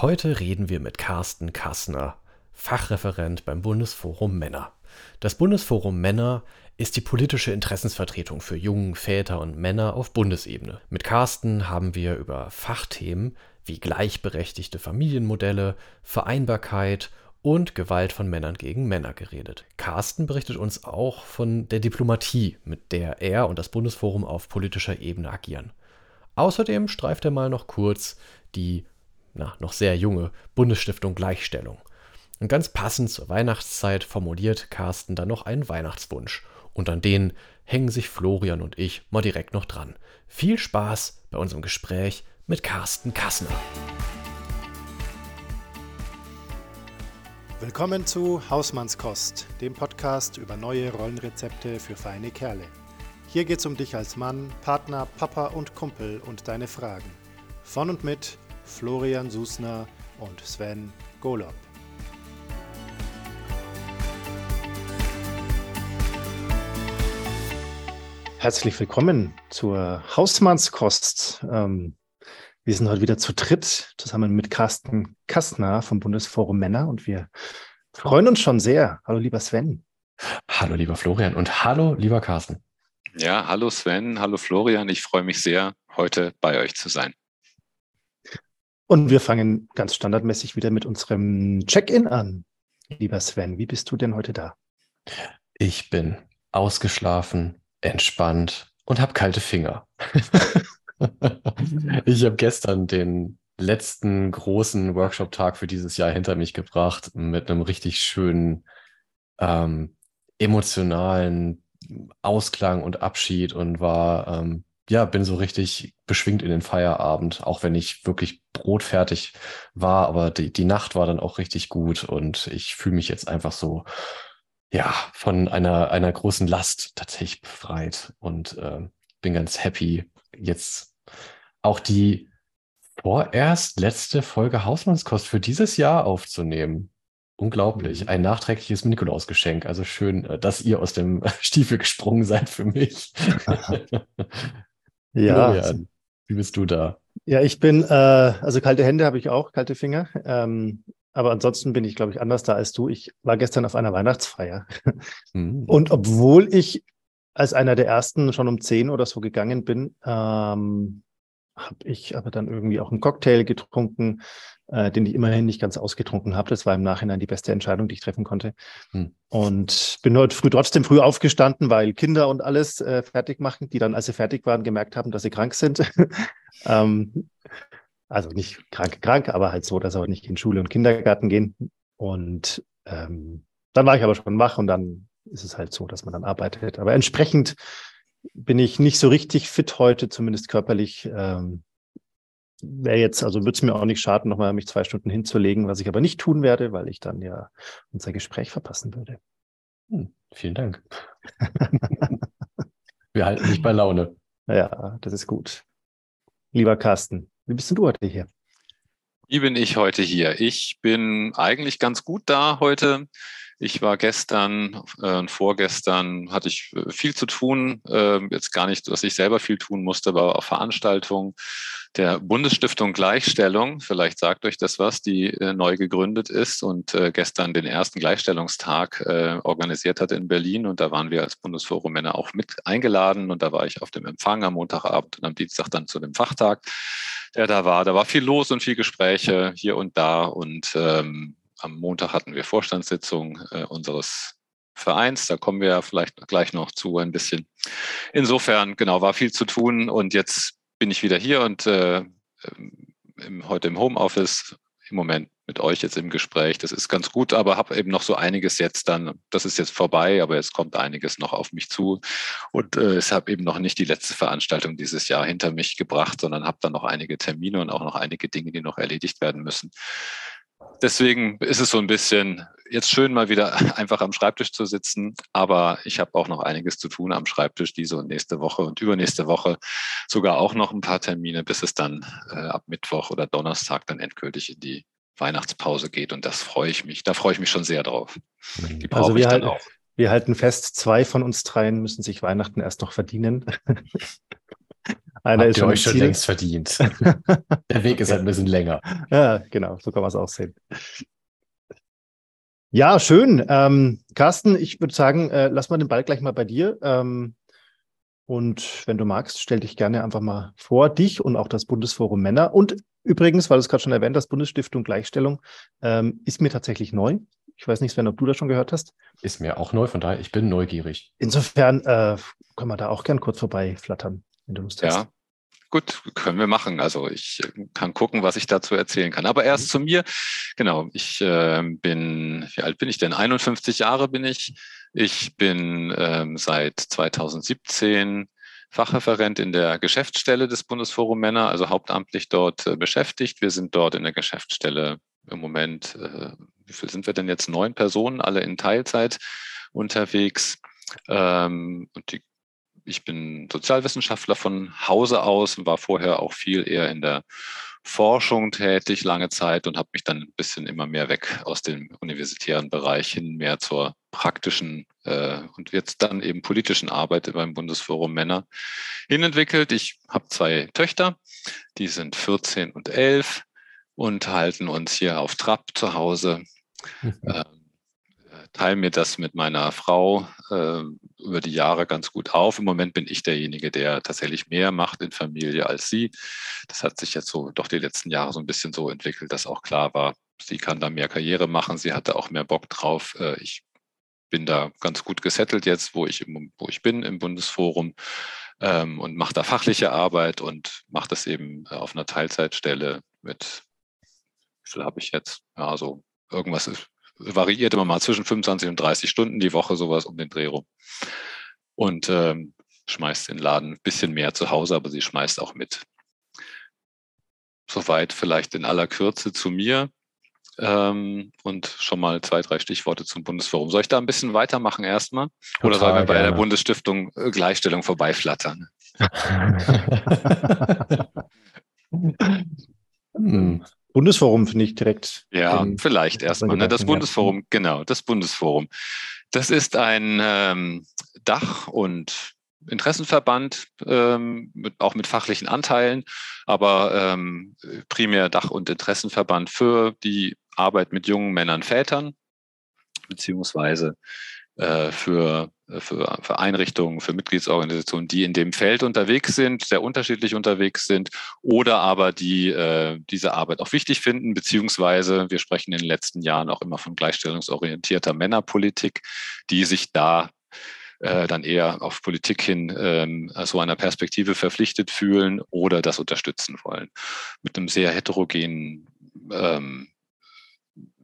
Heute reden wir mit Carsten Kassner, Fachreferent beim Bundesforum Männer. Das Bundesforum Männer ist die politische Interessensvertretung für jungen Väter und Männer auf Bundesebene. Mit Carsten haben wir über Fachthemen wie gleichberechtigte Familienmodelle, Vereinbarkeit und Gewalt von Männern gegen Männer geredet. Carsten berichtet uns auch von der Diplomatie, mit der er und das Bundesforum auf politischer Ebene agieren. Außerdem streift er mal noch kurz die na, noch sehr junge Bundesstiftung Gleichstellung. Und ganz passend zur Weihnachtszeit formuliert Carsten dann noch einen Weihnachtswunsch. Und an den hängen sich Florian und ich mal direkt noch dran. Viel Spaß bei unserem Gespräch mit Carsten Kassner. Willkommen zu Hausmannskost, dem Podcast über neue Rollenrezepte für feine Kerle. Hier geht's um dich als Mann, Partner, Papa und Kumpel und deine Fragen. Von und mit Florian Susner und Sven Golob. Herzlich willkommen zur Hausmannskost. Ähm, wir sind heute wieder zu dritt zusammen mit Carsten Kastner vom Bundesforum Männer und wir freuen uns schon sehr. Hallo lieber Sven. Hallo lieber Florian und hallo lieber Carsten. Ja, hallo Sven, hallo Florian. Ich freue mich sehr, heute bei euch zu sein. Und wir fangen ganz standardmäßig wieder mit unserem Check-in an. Lieber Sven, wie bist du denn heute da? Ich bin ausgeschlafen, entspannt und habe kalte Finger. ich habe gestern den letzten großen Workshop-Tag für dieses Jahr hinter mich gebracht mit einem richtig schönen ähm, emotionalen Ausklang und Abschied und war ähm, ja, bin so richtig beschwingt in den Feierabend, auch wenn ich wirklich brotfertig war, aber die, die Nacht war dann auch richtig gut und ich fühle mich jetzt einfach so, ja, von einer, einer großen Last tatsächlich befreit und äh, bin ganz happy, jetzt auch die vorerst letzte Folge Hausmannskost für dieses Jahr aufzunehmen. Unglaublich. Mhm. Ein nachträgliches Nikolausgeschenk. Also schön, äh, dass ihr aus dem Stiefel gesprungen seid für mich. Ja. Florian, wie bist du da? Ja, ich bin, äh, also kalte Hände habe ich auch, kalte Finger. Ähm, aber ansonsten bin ich, glaube ich, anders da als du. Ich war gestern auf einer Weihnachtsfeier. Mhm. Und obwohl ich als einer der ersten schon um zehn oder so gegangen bin, ähm, habe ich aber dann irgendwie auch einen Cocktail getrunken, äh, den ich immerhin nicht ganz ausgetrunken habe. Das war im Nachhinein die beste Entscheidung, die ich treffen konnte. Hm. Und bin heute früh trotzdem früh aufgestanden, weil Kinder und alles äh, fertig machen, die dann, als sie fertig waren, gemerkt haben, dass sie krank sind. ähm, also nicht krank, krank, aber halt so, dass sie heute nicht in Schule und Kindergarten gehen. Und ähm, dann war ich aber schon wach und dann ist es halt so, dass man dann arbeitet. Aber entsprechend bin ich nicht so richtig fit heute, zumindest körperlich. Ähm, wäre jetzt, also würde es mir auch nicht schaden, nochmal mich zwei Stunden hinzulegen, was ich aber nicht tun werde, weil ich dann ja unser Gespräch verpassen würde. Hm, vielen Dank. Wir halten dich bei Laune. Ja, das ist gut. Lieber Carsten, wie bist denn du heute hier? Wie bin ich heute hier? Ich bin eigentlich ganz gut da heute. Ich war gestern äh, vorgestern hatte ich äh, viel zu tun. Äh, jetzt gar nicht, dass ich selber viel tun musste, aber auf Veranstaltungen der Bundesstiftung Gleichstellung. Vielleicht sagt euch das was, die äh, neu gegründet ist und äh, gestern den ersten Gleichstellungstag äh, organisiert hat in Berlin. Und da waren wir als Bundesforum Männer auch mit eingeladen. Und da war ich auf dem Empfang am Montagabend und am Dienstag dann zu dem Fachtag, der da war. Da war viel los und viel Gespräche hier und da. Und ähm, am Montag hatten wir Vorstandssitzung äh, unseres Vereins. Da kommen wir ja vielleicht gleich noch zu ein bisschen. Insofern, genau, war viel zu tun und jetzt bin ich wieder hier und äh, im, heute im Homeoffice im Moment mit euch jetzt im Gespräch. Das ist ganz gut, aber habe eben noch so einiges jetzt dann, das ist jetzt vorbei, aber jetzt kommt einiges noch auf mich zu. Und äh, ich habe eben noch nicht die letzte Veranstaltung dieses Jahr hinter mich gebracht, sondern habe dann noch einige Termine und auch noch einige Dinge, die noch erledigt werden müssen deswegen ist es so ein bisschen jetzt schön, mal wieder einfach am Schreibtisch zu sitzen. Aber ich habe auch noch einiges zu tun am Schreibtisch diese und nächste Woche und übernächste Woche sogar auch noch ein paar Termine, bis es dann äh, ab Mittwoch oder Donnerstag dann endgültig in die Weihnachtspause geht. Und das freue ich mich. Da freue ich mich schon sehr drauf. Die also wir, halt, wir halten fest, zwei von uns dreien müssen sich Weihnachten erst noch verdienen. Einer Habt ist schon euch schon längst verdient. Der Weg ist halt ein bisschen länger. Ja, genau, so kann man es auch sehen. Ja, schön. Ähm, Carsten, ich würde sagen, äh, lass mal den Ball gleich mal bei dir. Ähm, und wenn du magst, stell dich gerne einfach mal vor, dich und auch das Bundesforum Männer. Und übrigens, weil du es gerade schon erwähnt hast, Bundesstiftung Gleichstellung ähm, ist mir tatsächlich neu. Ich weiß nicht, Sven, ob du das schon gehört hast. Ist mir auch neu, von daher, ich bin neugierig. Insofern äh, können wir da auch gern kurz vorbei flattern, wenn du Lust hast. Ja, Gut, können wir machen. Also ich kann gucken, was ich dazu erzählen kann. Aber erst mhm. zu mir. Genau, ich äh, bin, wie alt bin ich denn? 51 Jahre bin ich. Ich bin ähm, seit 2017 Fachreferent in der Geschäftsstelle des Bundesforum Männer, also hauptamtlich dort äh, beschäftigt. Wir sind dort in der Geschäftsstelle im Moment, äh, wie viel sind wir denn jetzt? Neun Personen, alle in Teilzeit unterwegs. Ähm, und die ich bin Sozialwissenschaftler von Hause aus und war vorher auch viel eher in der Forschung tätig lange Zeit und habe mich dann ein bisschen immer mehr weg aus dem universitären Bereich hin mehr zur praktischen äh, und jetzt dann eben politischen Arbeit beim Bundesforum Männer hinentwickelt. Ich habe zwei Töchter, die sind 14 und 11 und halten uns hier auf Trab zu Hause. Mhm. Ähm, teile mir das mit meiner Frau äh, über die Jahre ganz gut auf. Im Moment bin ich derjenige, der tatsächlich mehr macht in Familie als sie. Das hat sich jetzt so doch die letzten Jahre so ein bisschen so entwickelt, dass auch klar war, sie kann da mehr Karriere machen. Sie hatte auch mehr Bock drauf. Äh, ich bin da ganz gut gesettelt jetzt, wo ich, im, wo ich bin im Bundesforum ähm, und mache da fachliche Arbeit und mache das eben äh, auf einer Teilzeitstelle mit, wie viel habe ich jetzt? Ja, so irgendwas ist variiert immer mal zwischen 25 und 30 Stunden die Woche, sowas um den Dreh rum. Und ähm, schmeißt den Laden ein bisschen mehr zu Hause, aber sie schmeißt auch mit. Soweit vielleicht in aller Kürze zu mir ähm, und schon mal zwei, drei Stichworte zum Bundesforum. Soll ich da ein bisschen weitermachen erstmal? Oder sollen wir bei gerne. der Bundesstiftung äh, Gleichstellung vorbeiflattern? hm. Bundesforum finde ich direkt. Ja, ähm, vielleicht erstmal. Ne? Das Bundesforum, genau, das Bundesforum. Das ist ein ähm, Dach- und Interessenverband, ähm, mit, auch mit fachlichen Anteilen, aber ähm, primär Dach- und Interessenverband für die Arbeit mit jungen Männern, Vätern, beziehungsweise für, äh, für, für Einrichtungen, für Mitgliedsorganisationen, die in dem Feld unterwegs sind, sehr unterschiedlich unterwegs sind oder aber die äh, diese Arbeit auch wichtig finden, beziehungsweise wir sprechen in den letzten Jahren auch immer von gleichstellungsorientierter Männerpolitik, die sich da äh, dann eher auf Politik hin ähm, so einer Perspektive verpflichtet fühlen oder das unterstützen wollen. Mit einem sehr heterogenen ähm,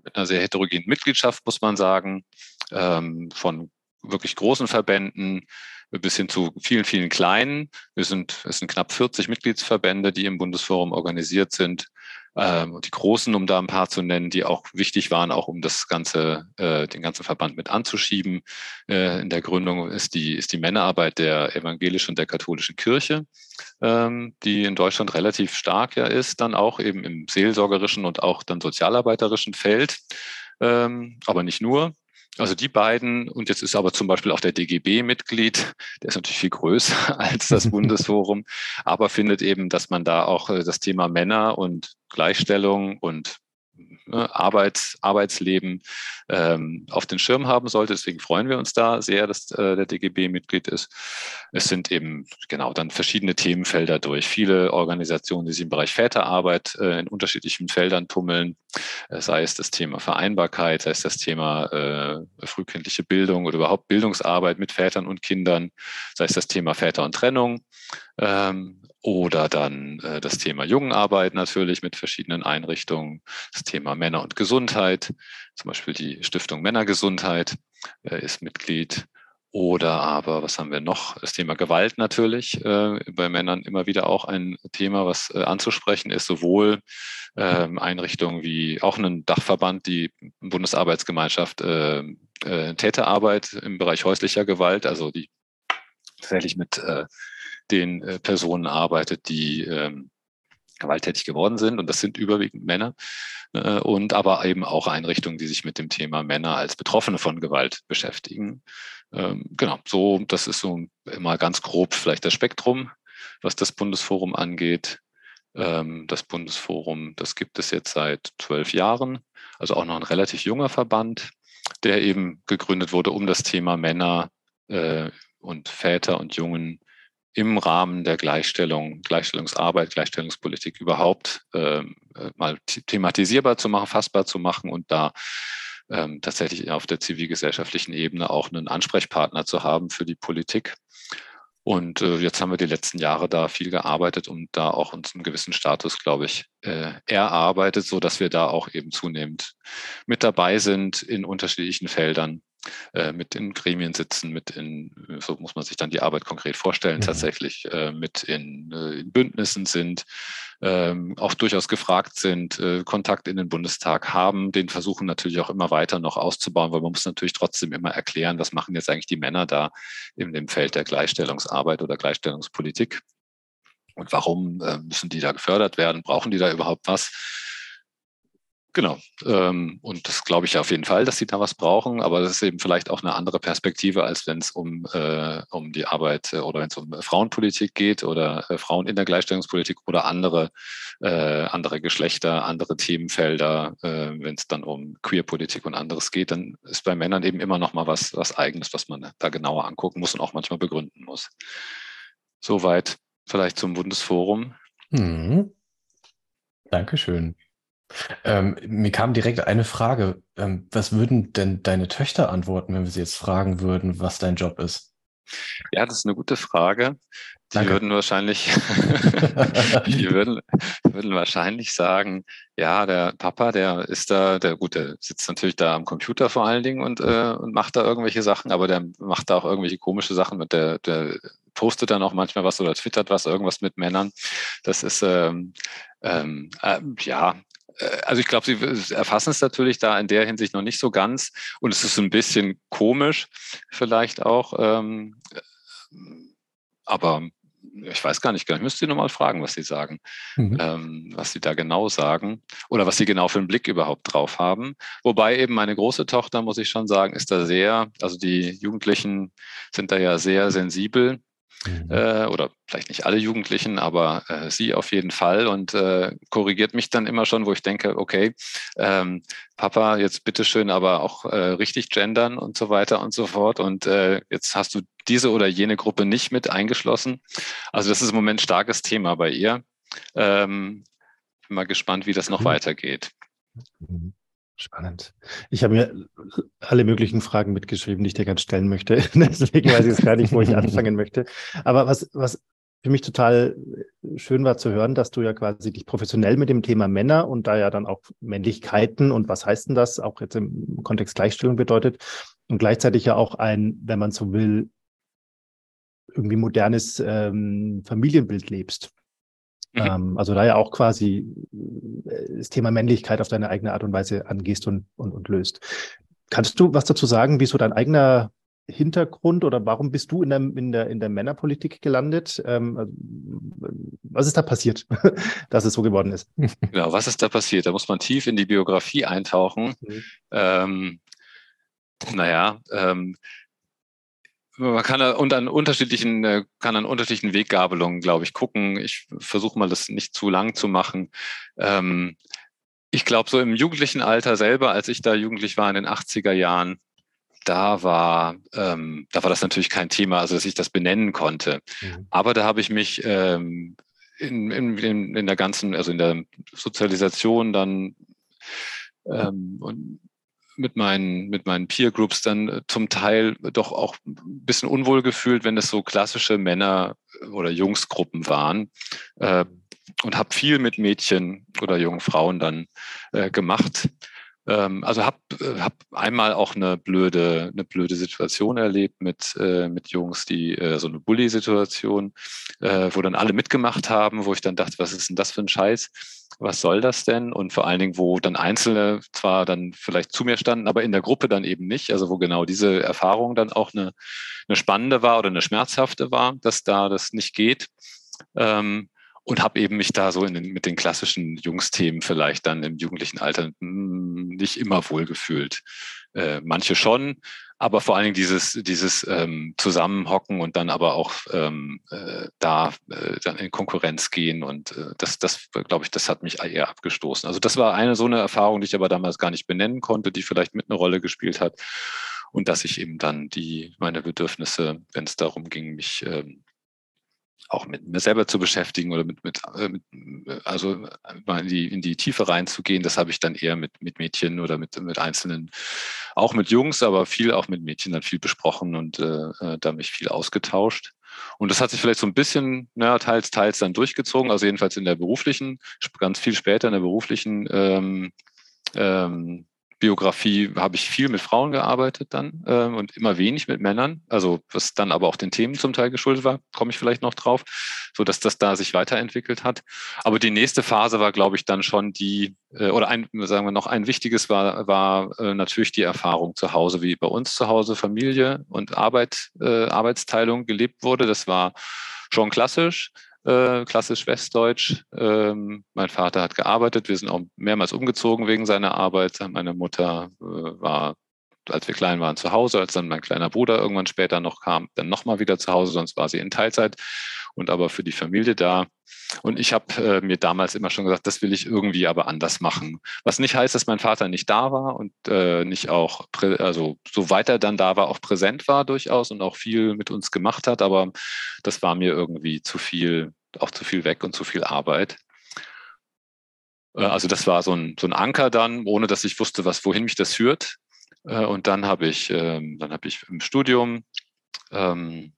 mit einer sehr heterogenen Mitgliedschaft, muss man sagen ähm, von wirklich großen Verbänden bis hin zu vielen, vielen kleinen. Wir sind, es sind knapp 40 Mitgliedsverbände, die im Bundesforum organisiert sind. Ähm, die großen, um da ein paar zu nennen, die auch wichtig waren, auch um das ganze, äh, den ganzen Verband mit anzuschieben. Äh, in der Gründung ist die, ist die Männerarbeit der evangelischen und der katholischen Kirche, ähm, die in Deutschland relativ stark ja ist, dann auch eben im seelsorgerischen und auch dann sozialarbeiterischen Feld. Ähm, aber nicht nur. Also die beiden, und jetzt ist aber zum Beispiel auch der DGB Mitglied, der ist natürlich viel größer als das Bundesforum, aber findet eben, dass man da auch äh, das Thema Männer und Gleichstellung und ne, Arbeits, Arbeitsleben ähm, auf den Schirm haben sollte. Deswegen freuen wir uns da sehr, dass äh, der DGB Mitglied ist. Es sind eben genau dann verschiedene Themenfelder durch. Viele Organisationen, die sich im Bereich Väterarbeit äh, in unterschiedlichen Feldern tummeln, sei es das Thema Vereinbarkeit, sei es das Thema äh, frühkindliche Bildung oder überhaupt Bildungsarbeit mit Vätern und Kindern, sei es das Thema Väter und Trennung. Ähm, oder dann äh, das Thema Jungenarbeit natürlich mit verschiedenen Einrichtungen, das Thema Männer und Gesundheit, zum Beispiel die Stiftung Männergesundheit äh, ist Mitglied. Oder aber, was haben wir noch? Das Thema Gewalt natürlich, äh, bei Männern immer wieder auch ein Thema, was äh, anzusprechen ist, sowohl ähm, Einrichtungen wie auch einen Dachverband, die Bundesarbeitsgemeinschaft äh, äh, Täterarbeit im Bereich häuslicher Gewalt, also die tatsächlich mit äh, den äh, Personen arbeitet, die ähm, gewalttätig geworden sind. Und das sind überwiegend Männer. Und aber eben auch Einrichtungen, die sich mit dem Thema Männer als Betroffene von Gewalt beschäftigen. Ähm, genau, so, das ist so mal ganz grob vielleicht das Spektrum. was das Bundesforum angeht. Ähm, das Bundesforum, das gibt es jetzt seit zwölf Jahren, also auch noch ein relativ junger Verband, der eben gegründet wurde, um das Thema Männer äh, und Väter und Jungen im Rahmen der Gleichstellung, Gleichstellungsarbeit, Gleichstellungspolitik überhaupt ähm, äh, mal thematisierbar zu machen, fassbar zu machen und da ähm, tatsächlich auf der zivilgesellschaftlichen Ebene auch einen Ansprechpartner zu haben für die Politik. Und äh, jetzt haben wir die letzten Jahre da viel gearbeitet und da auch uns einen gewissen Status, glaube ich, äh, erarbeitet, so dass wir da auch eben zunehmend mit dabei sind in unterschiedlichen Feldern äh, mit in Gremien sitzen, mit in, so muss man sich dann die Arbeit konkret vorstellen, mhm. tatsächlich äh, mit in, äh, in, Bündnissen sind, ähm, auch durchaus gefragt sind, äh, Kontakt in den Bundestag haben, den versuchen natürlich auch immer weiter noch auszubauen, weil man muss natürlich trotzdem immer erklären, was machen jetzt eigentlich die Männer da in dem Feld der Gleichstellungsarbeit oder Gleichstellungspolitik. Und warum äh, müssen die da gefördert werden? Brauchen die da überhaupt was? Genau. Ähm, und das glaube ich auf jeden Fall, dass sie da was brauchen, aber das ist eben vielleicht auch eine andere Perspektive, als wenn es um, äh, um die Arbeit äh, oder wenn es um Frauenpolitik geht oder äh, Frauen in der Gleichstellungspolitik oder andere, äh, andere Geschlechter, andere Themenfelder, äh, wenn es dann um Queerpolitik und anderes geht, dann ist bei Männern eben immer noch mal was, was Eigenes, was man da genauer angucken muss und auch manchmal begründen muss. Soweit vielleicht zum Bundesforum. Mhm. Dankeschön. Ähm, mir kam direkt eine Frage. Ähm, was würden denn deine Töchter antworten, wenn wir sie jetzt fragen würden, was dein Job ist? Ja, das ist eine gute Frage. Die Danke. würden wahrscheinlich, die würden, würden wahrscheinlich sagen, ja, der Papa, der ist da, der gut, der sitzt natürlich da am Computer vor allen Dingen und, äh, und macht da irgendwelche Sachen, aber der macht da auch irgendwelche komische Sachen mit der, der postet dann auch manchmal was oder twittert was, irgendwas mit Männern. Das ist ähm, ähm, äh, ja, also ich glaube, sie erfassen es natürlich da in der Hinsicht noch nicht so ganz. Und es ist ein bisschen komisch vielleicht auch. Ähm, äh, aber ich weiß gar nicht, ich müsste sie nochmal fragen, was sie sagen, mhm. ähm, was sie da genau sagen oder was sie genau für einen Blick überhaupt drauf haben. Wobei eben meine große Tochter, muss ich schon sagen, ist da sehr, also die Jugendlichen sind da ja sehr sensibel Mhm. Äh, oder vielleicht nicht alle Jugendlichen, aber äh, sie auf jeden Fall und äh, korrigiert mich dann immer schon, wo ich denke, okay, ähm, Papa, jetzt bitteschön, aber auch äh, richtig gendern und so weiter und so fort. Und äh, jetzt hast du diese oder jene Gruppe nicht mit eingeschlossen. Also das ist im Moment ein starkes Thema bei ihr. Ähm, bin mal gespannt, wie das noch mhm. weitergeht. Mhm. Spannend. Ich habe mir alle möglichen Fragen mitgeschrieben, die ich dir ganz stellen möchte. Deswegen weiß ich jetzt gar nicht, wo ich anfangen möchte. Aber was, was für mich total schön war zu hören, dass du ja quasi dich professionell mit dem Thema Männer und da ja dann auch Männlichkeiten und was heißt denn das auch jetzt im Kontext Gleichstellung bedeutet und gleichzeitig ja auch ein, wenn man so will, irgendwie modernes ähm, Familienbild lebst. Mhm. Ähm, also da ja auch quasi äh, das Thema Männlichkeit auf deine eigene Art und Weise angehst und, und, und löst. Kannst du was dazu sagen, wie so dein eigener Hintergrund oder warum bist du in der, in der, in der Männerpolitik gelandet? Ähm, also, was ist da passiert, dass es so geworden ist? Genau, was ist da passiert? Da muss man tief in die Biografie eintauchen. Mhm. Ähm, naja, ähm, man kann und an unterschiedlichen, äh, kann an unterschiedlichen Weggabelungen, glaube ich, gucken. Ich versuche mal, das nicht zu lang zu machen. Ähm, ich glaube, so im jugendlichen Alter selber, als ich da jugendlich war in den 80er Jahren, da war, ähm, da war das natürlich kein Thema, also dass ich das benennen konnte. Mhm. Aber da habe ich mich ähm, in, in, in, der ganzen, also in der Sozialisation dann ähm, und mit meinen, mit meinen Peer Groups dann äh, zum Teil doch auch ein bisschen unwohl gefühlt, wenn es so klassische Männer- oder Jungsgruppen waren. Äh, und habe viel mit Mädchen oder jungen Frauen dann äh, gemacht. Ähm, also habe äh, hab einmal auch eine blöde, eine blöde Situation erlebt mit, äh, mit Jungs, die äh, so eine Bully-Situation, äh, wo dann alle mitgemacht haben, wo ich dann dachte, was ist denn das für ein Scheiß? Was soll das denn? Und vor allen Dingen, wo dann Einzelne zwar dann vielleicht zu mir standen, aber in der Gruppe dann eben nicht. Also wo genau diese Erfahrung dann auch eine, eine spannende war oder eine schmerzhafte war, dass da das nicht geht. Ähm, und habe eben mich da so in den, mit den klassischen Jungsthemen vielleicht dann im jugendlichen Alter hm, nicht immer wohlgefühlt. Äh, manche schon, aber vor allen Dingen dieses, dieses ähm, Zusammenhocken und dann aber auch ähm, äh, da äh, dann in Konkurrenz gehen und äh, das, das glaube ich, das hat mich eher abgestoßen. Also das war eine so eine Erfahrung, die ich aber damals gar nicht benennen konnte, die vielleicht mit eine Rolle gespielt hat und dass ich eben dann die meine Bedürfnisse, wenn es darum ging, mich ähm, auch mit mir selber zu beschäftigen oder mit, mit, äh, mit also mal in die, in die Tiefe reinzugehen, das habe ich dann eher mit, mit Mädchen oder mit, mit einzelnen, auch mit Jungs, aber viel auch mit Mädchen dann viel besprochen und äh, äh da mich viel ausgetauscht. Und das hat sich vielleicht so ein bisschen, naja, teils, teils dann durchgezogen, also jedenfalls in der beruflichen, ganz viel später in der beruflichen ähm, ähm, Biografie habe ich viel mit Frauen gearbeitet dann ähm, und immer wenig mit Männern. Also was dann aber auch den Themen zum Teil geschuldet war, komme ich vielleicht noch drauf, so dass das da sich weiterentwickelt hat. Aber die nächste Phase war, glaube ich, dann schon die äh, oder ein, sagen wir noch ein wichtiges war war äh, natürlich die Erfahrung zu Hause, wie bei uns zu Hause Familie und Arbeit äh, Arbeitsteilung gelebt wurde. Das war schon klassisch äh, klassisch westdeutsch. Ähm, mein Vater hat gearbeitet, wir sind auch mehrmals umgezogen wegen seiner Arbeit. Meine Mutter äh, war, als wir klein waren, zu Hause, als dann mein kleiner Bruder irgendwann später noch kam, dann nochmal wieder zu Hause, sonst war sie in Teilzeit und aber für die Familie da. Und ich habe äh, mir damals immer schon gesagt, das will ich irgendwie aber anders machen. Was nicht heißt, dass mein Vater nicht da war und äh, nicht auch, also so weiter dann da war, auch präsent war durchaus und auch viel mit uns gemacht hat, aber das war mir irgendwie zu viel, auch zu viel weg und zu viel Arbeit. Äh, also das war so ein, so ein Anker dann, ohne dass ich wusste, was, wohin mich das führt. Äh, und dann habe ich, ähm, dann habe ich im Studium ähm,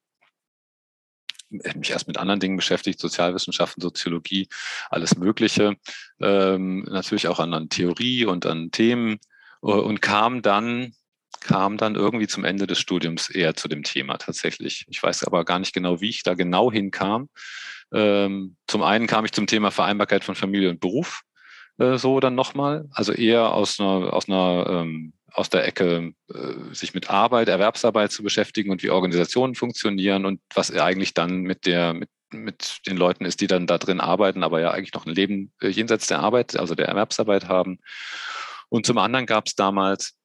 mich erst mit anderen Dingen beschäftigt, Sozialwissenschaften, Soziologie, alles Mögliche, ähm, natürlich auch an, an Theorie und an Themen äh, und kam dann kam dann irgendwie zum Ende des Studiums eher zu dem Thema tatsächlich. Ich weiß aber gar nicht genau, wie ich da genau hinkam. Ähm, zum einen kam ich zum Thema Vereinbarkeit von Familie und Beruf äh, so dann nochmal, also eher aus einer, aus einer ähm, aus der Ecke, äh, sich mit Arbeit, Erwerbsarbeit zu beschäftigen und wie Organisationen funktionieren und was eigentlich dann mit der, mit, mit den Leuten ist, die dann da drin arbeiten, aber ja eigentlich noch ein Leben äh, jenseits der Arbeit, also der Erwerbsarbeit haben. Und zum anderen gab es damals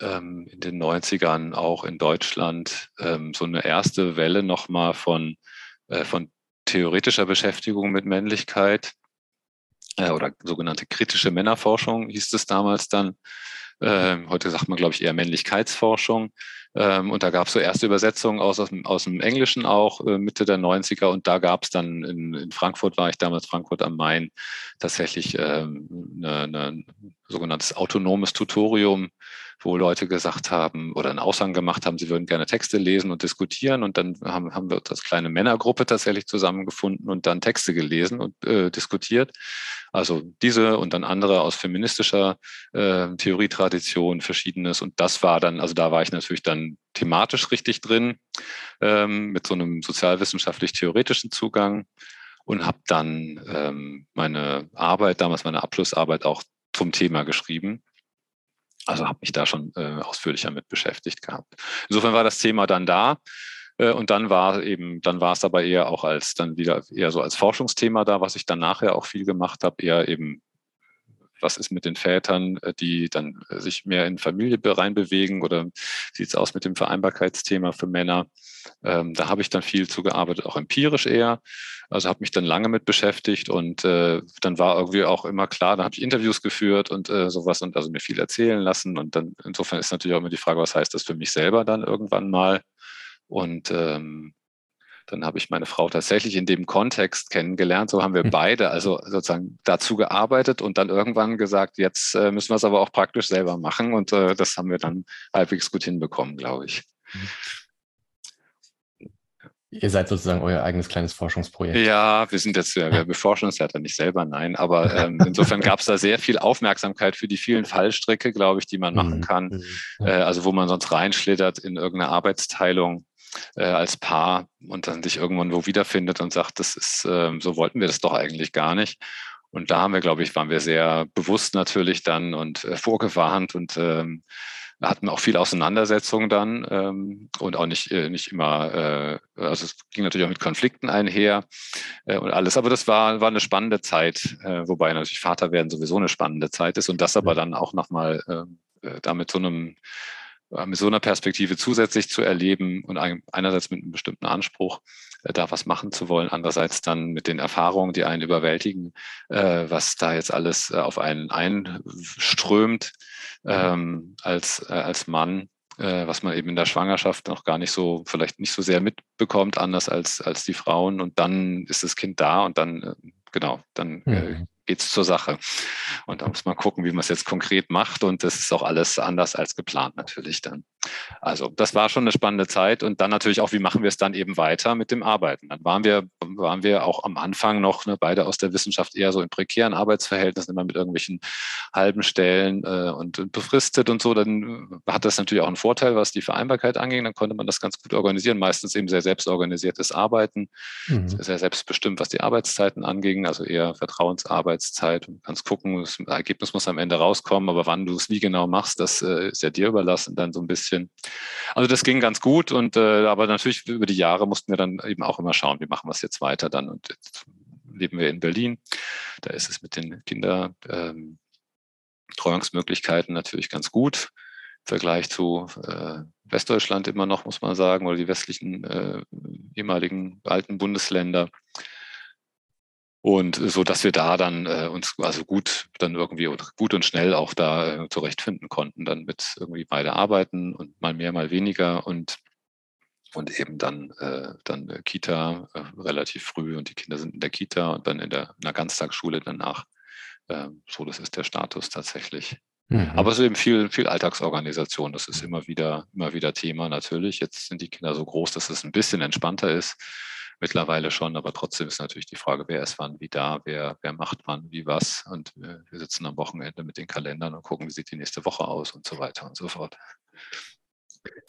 ähm, in den 90ern auch in Deutschland ähm, so eine erste Welle nochmal von, äh, von theoretischer Beschäftigung mit Männlichkeit äh, oder sogenannte kritische Männerforschung hieß es damals dann. Ähm, heute sagt man, glaube ich, eher Männlichkeitsforschung. Ähm, und da gab es so erste Übersetzungen aus, aus, dem, aus dem Englischen auch, äh, Mitte der 90er. Und da gab es dann, in, in, Frankfurt war ich damals, Frankfurt am Main, tatsächlich ähm, eine, eine sogenanntes autonomes Tutorium, wo Leute gesagt haben oder einen Aushang gemacht haben, sie würden gerne Texte lesen und diskutieren. Und dann haben, haben wir uns als kleine Männergruppe tatsächlich zusammengefunden und dann Texte gelesen und äh, diskutiert. Also diese und dann andere aus feministischer äh, Theorietradition, verschiedenes. Und das war dann, also da war ich natürlich dann thematisch richtig drin, ähm, mit so einem sozialwissenschaftlich-theoretischen Zugang und habe dann ähm, meine Arbeit, damals meine Abschlussarbeit auch zum Thema geschrieben. Also habe mich da schon äh, ausführlicher mit beschäftigt gehabt. Insofern war das Thema dann da. Äh, und dann war eben, dann war es aber eher auch als dann wieder eher so als Forschungsthema da, was ich dann nachher auch viel gemacht habe, eher eben was ist mit den Vätern, äh, die dann äh, sich mehr in Familie reinbewegen oder sieht es aus mit dem Vereinbarkeitsthema für Männer? Ähm, da habe ich dann viel zugearbeitet, auch empirisch eher. Also habe mich dann lange mit beschäftigt und äh, dann war irgendwie auch immer klar, da habe ich Interviews geführt und äh, sowas und also mir viel erzählen lassen. Und dann insofern ist natürlich auch immer die Frage, was heißt das für mich selber dann irgendwann mal? Und ähm, dann habe ich meine Frau tatsächlich in dem Kontext kennengelernt. So haben wir hm. beide also sozusagen dazu gearbeitet und dann irgendwann gesagt, jetzt äh, müssen wir es aber auch praktisch selber machen. Und äh, das haben wir dann halbwegs gut hinbekommen, glaube ich. Hm. Ihr seid sozusagen euer eigenes kleines Forschungsprojekt. Ja, wir sind jetzt, wir beforschen uns ja dann nicht selber, nein. Aber ähm, insofern gab es da sehr viel Aufmerksamkeit für die vielen Fallstricke, glaube ich, die man machen mhm. kann. Äh, also wo man sonst reinschlittert in irgendeine Arbeitsteilung äh, als Paar und dann sich irgendwann wo wiederfindet und sagt, das ist, äh, so wollten wir das doch eigentlich gar nicht. Und da haben wir, glaube ich, waren wir sehr bewusst natürlich dann und äh, vorgewarnt und ähm, hatten auch viel Auseinandersetzungen dann ähm, und auch nicht, äh, nicht immer, äh, also es ging natürlich auch mit Konflikten einher äh, und alles, aber das war, war eine spannende Zeit, äh, wobei natürlich Vater werden sowieso eine spannende Zeit ist und das aber dann auch nochmal äh, äh, da mit so einem mit so einer Perspektive zusätzlich zu erleben und einerseits mit einem bestimmten Anspruch, äh, da was machen zu wollen, andererseits dann mit den Erfahrungen, die einen überwältigen, äh, was da jetzt alles auf einen einströmt ähm, als, als Mann was man eben in der Schwangerschaft noch gar nicht so, vielleicht nicht so sehr mitbekommt, anders als, als die Frauen. Und dann ist das Kind da und dann, genau, dann mhm geht es zur Sache. Und da muss man gucken, wie man es jetzt konkret macht. Und das ist auch alles anders als geplant natürlich dann. Also das war schon eine spannende Zeit. Und dann natürlich auch, wie machen wir es dann eben weiter mit dem Arbeiten? Dann waren wir, waren wir auch am Anfang noch ne, beide aus der Wissenschaft eher so in prekären Arbeitsverhältnissen, immer mit irgendwelchen halben Stellen äh, und befristet und so. Dann hat das natürlich auch einen Vorteil, was die Vereinbarkeit anging. Dann konnte man das ganz gut organisieren. Meistens eben sehr selbstorganisiertes Arbeiten, mhm. sehr selbstbestimmt, was die Arbeitszeiten anging, also eher Vertrauensarbeit Arbeitszeit und kannst gucken, das Ergebnis muss am Ende rauskommen, aber wann du es wie genau machst, das äh, ist ja dir überlassen dann so ein bisschen. Also das ging ganz gut und äh, aber natürlich über die Jahre mussten wir dann eben auch immer schauen, wie machen wir es jetzt weiter dann und jetzt leben wir in Berlin. Da ist es mit den Kindertreuungsmöglichkeiten ähm, natürlich ganz gut. Im Vergleich zu äh, Westdeutschland immer noch, muss man sagen, oder die westlichen äh, ehemaligen alten Bundesländer. Und so, dass wir da dann äh, uns also gut dann irgendwie gut und schnell auch da äh, zurechtfinden konnten, dann mit irgendwie beide arbeiten und mal mehr, mal weniger und und eben dann äh, dann äh, Kita äh, relativ früh und die Kinder sind in der Kita und dann in der, in der Ganztagsschule danach. Äh, so, das ist der Status tatsächlich. Mhm. Aber es ist eben viel, viel Alltagsorganisation. Das ist immer wieder, immer wieder Thema natürlich. Jetzt sind die Kinder so groß, dass es ein bisschen entspannter ist mittlerweile schon, aber trotzdem ist natürlich die Frage, wer ist wann wie da, wer, wer macht wann wie was. Und äh, wir sitzen am Wochenende mit den Kalendern und gucken, wie sieht die nächste Woche aus und so weiter und so fort.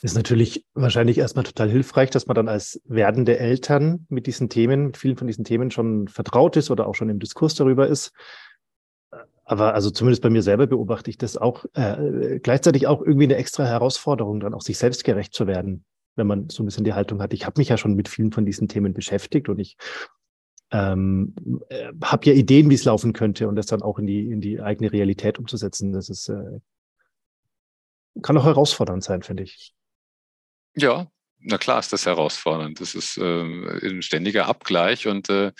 Ist natürlich wahrscheinlich erstmal total hilfreich, dass man dann als werdende Eltern mit diesen Themen, mit vielen von diesen Themen schon vertraut ist oder auch schon im Diskurs darüber ist. Aber also zumindest bei mir selber beobachte ich das auch äh, gleichzeitig auch irgendwie eine extra Herausforderung, dann auch sich selbst gerecht zu werden wenn man so ein bisschen die Haltung hat, ich habe mich ja schon mit vielen von diesen Themen beschäftigt und ich ähm, äh, habe ja Ideen, wie es laufen könnte und das dann auch in die, in die eigene Realität umzusetzen. Das ist, äh, kann auch herausfordernd sein, finde ich. Ja, na klar ist das herausfordernd. Das ist äh, ein ständiger Abgleich und äh,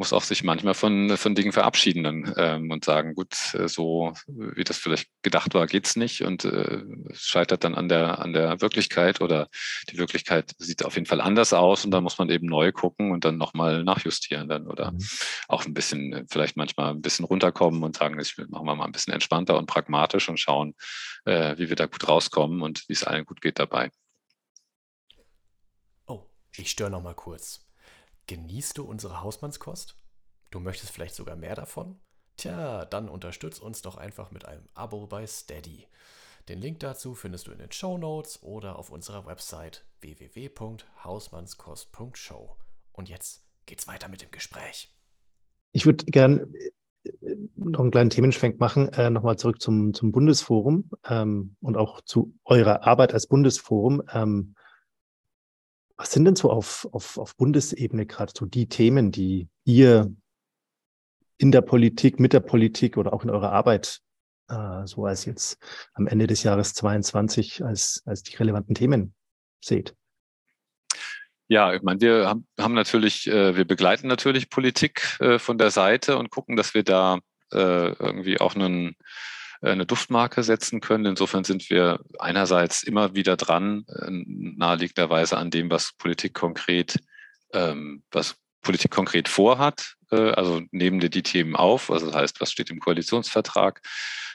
muss auch sich manchmal von, von Dingen verabschieden dann, ähm, und sagen, gut, äh, so wie das vielleicht gedacht war, geht's nicht und äh, es scheitert dann an der, an der Wirklichkeit oder die Wirklichkeit sieht auf jeden Fall anders aus und da muss man eben neu gucken und dann nochmal nachjustieren dann oder mhm. auch ein bisschen, vielleicht manchmal ein bisschen runterkommen und sagen, ich machen wir mal ein bisschen entspannter und pragmatisch und schauen, äh, wie wir da gut rauskommen und wie es allen gut geht dabei. Ich störe noch mal kurz. Genießt du unsere Hausmannskost? Du möchtest vielleicht sogar mehr davon? Tja, dann unterstütz uns doch einfach mit einem Abo bei Steady. Den Link dazu findest du in den Show Notes oder auf unserer Website www.hausmannskost.show. Und jetzt geht's weiter mit dem Gespräch. Ich würde gern äh, noch einen kleinen Themenschwenk machen, äh, nochmal zurück zum, zum Bundesforum ähm, und auch zu eurer Arbeit als Bundesforum. Ähm, was sind denn so auf, auf, auf Bundesebene gerade so die Themen, die ihr in der Politik, mit der Politik oder auch in eurer Arbeit äh, so als jetzt am Ende des Jahres 22 als, als die relevanten Themen seht? Ja, ich meine, wir haben, natürlich, äh, wir begleiten natürlich Politik äh, von der Seite und gucken, dass wir da äh, irgendwie auch einen eine Duftmarke setzen können. Insofern sind wir einerseits immer wieder dran, äh, naheliegenderweise an dem, was Politik konkret, ähm, was Politik konkret vorhat. Äh, also nehmen wir die Themen auf, also das heißt, was steht im Koalitionsvertrag,